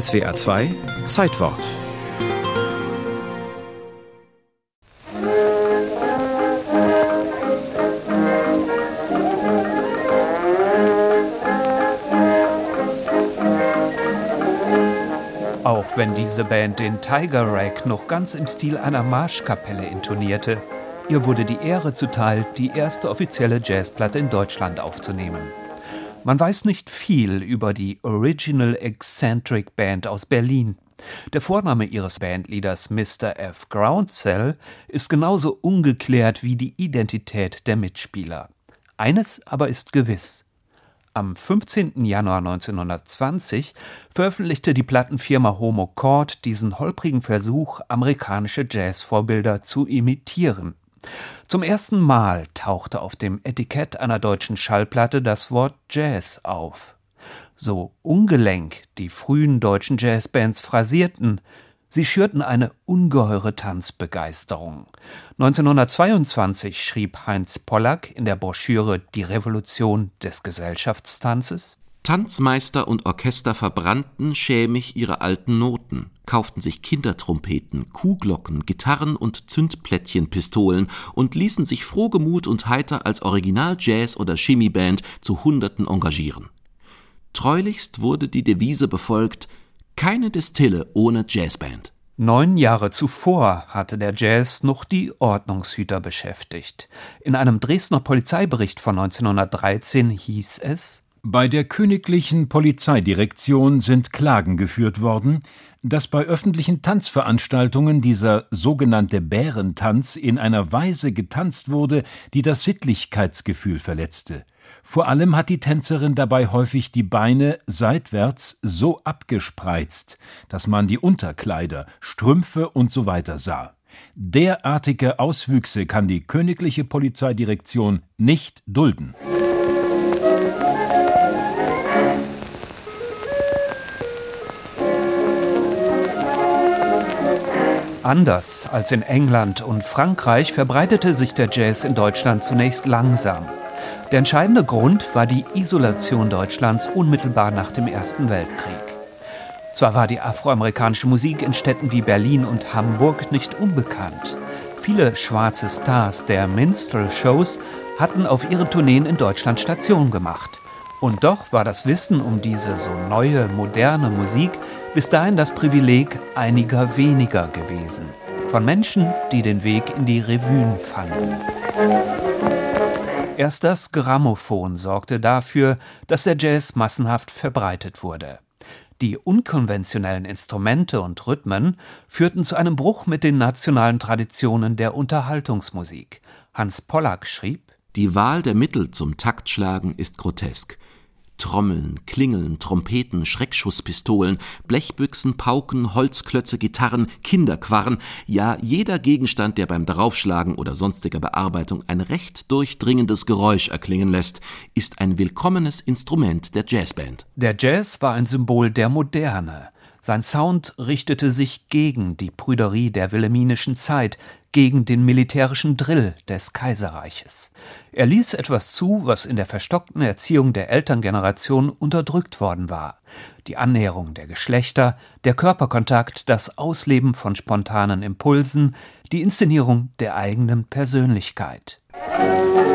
SWA 2 Zeitwort Auch wenn diese Band den Tiger Rag noch ganz im Stil einer Marschkapelle intonierte, ihr wurde die Ehre zuteil, die erste offizielle Jazzplatte in Deutschland aufzunehmen. Man weiß nicht viel über die Original Eccentric Band aus Berlin. Der Vorname ihres Bandleaders Mr. F. Groundsell ist genauso ungeklärt wie die Identität der Mitspieler. Eines aber ist gewiss. Am 15. Januar 1920 veröffentlichte die Plattenfirma Homo Chord diesen holprigen Versuch, amerikanische Jazzvorbilder zu imitieren. Zum ersten Mal tauchte auf dem Etikett einer deutschen Schallplatte das Wort Jazz auf. So ungelenk die frühen deutschen Jazzbands phrasierten, Sie schürten eine ungeheure Tanzbegeisterung. 1922 schrieb Heinz Pollack in der Broschüre Die Revolution des Gesellschaftstanzes Tanzmeister und Orchester verbrannten schämig ihre alten Noten, kauften sich Kindertrompeten, Kuhglocken, Gitarren und Zündplättchenpistolen und ließen sich frohgemut und heiter als Original-Jazz- oder Chemieband zu Hunderten engagieren. Treulichst wurde die Devise befolgt keine Destille ohne Jazzband. Neun Jahre zuvor hatte der Jazz noch die Ordnungshüter beschäftigt. In einem Dresdner Polizeibericht von 1913 hieß es Bei der königlichen Polizeidirektion sind Klagen geführt worden, dass bei öffentlichen Tanzveranstaltungen dieser sogenannte Bärentanz in einer Weise getanzt wurde, die das Sittlichkeitsgefühl verletzte. Vor allem hat die Tänzerin dabei häufig die Beine seitwärts so abgespreizt, dass man die Unterkleider, Strümpfe und so weiter sah. Derartige Auswüchse kann die königliche Polizeidirektion nicht dulden. Anders als in England und Frankreich verbreitete sich der Jazz in Deutschland zunächst langsam. Der entscheidende Grund war die Isolation Deutschlands unmittelbar nach dem Ersten Weltkrieg. Zwar war die afroamerikanische Musik in Städten wie Berlin und Hamburg nicht unbekannt. Viele schwarze Stars der Minstrel-Shows hatten auf ihren Tourneen in Deutschland Station gemacht. Und doch war das Wissen um diese so neue, moderne Musik bis dahin das Privileg einiger weniger gewesen. Von Menschen, die den Weg in die Revuen fanden. Erst das Grammophon sorgte dafür, dass der Jazz massenhaft verbreitet wurde. Die unkonventionellen Instrumente und Rhythmen führten zu einem Bruch mit den nationalen Traditionen der Unterhaltungsmusik. Hans Pollack schrieb Die Wahl der Mittel zum Taktschlagen ist grotesk. Trommeln, Klingeln, Trompeten, Schreckschusspistolen, Blechbüchsen, Pauken, Holzklötze, Gitarren, Kinderquarren, ja jeder Gegenstand, der beim Draufschlagen oder sonstiger Bearbeitung ein recht durchdringendes Geräusch erklingen lässt, ist ein willkommenes Instrument der Jazzband. Der Jazz war ein Symbol der Moderne. Sein Sound richtete sich gegen die Prüderie der wilhelminischen Zeit, gegen den militärischen Drill des Kaiserreiches. Er ließ etwas zu, was in der verstockten Erziehung der Elterngeneration unterdrückt worden war. Die Annäherung der Geschlechter, der Körperkontakt, das Ausleben von spontanen Impulsen, die Inszenierung der eigenen Persönlichkeit. Musik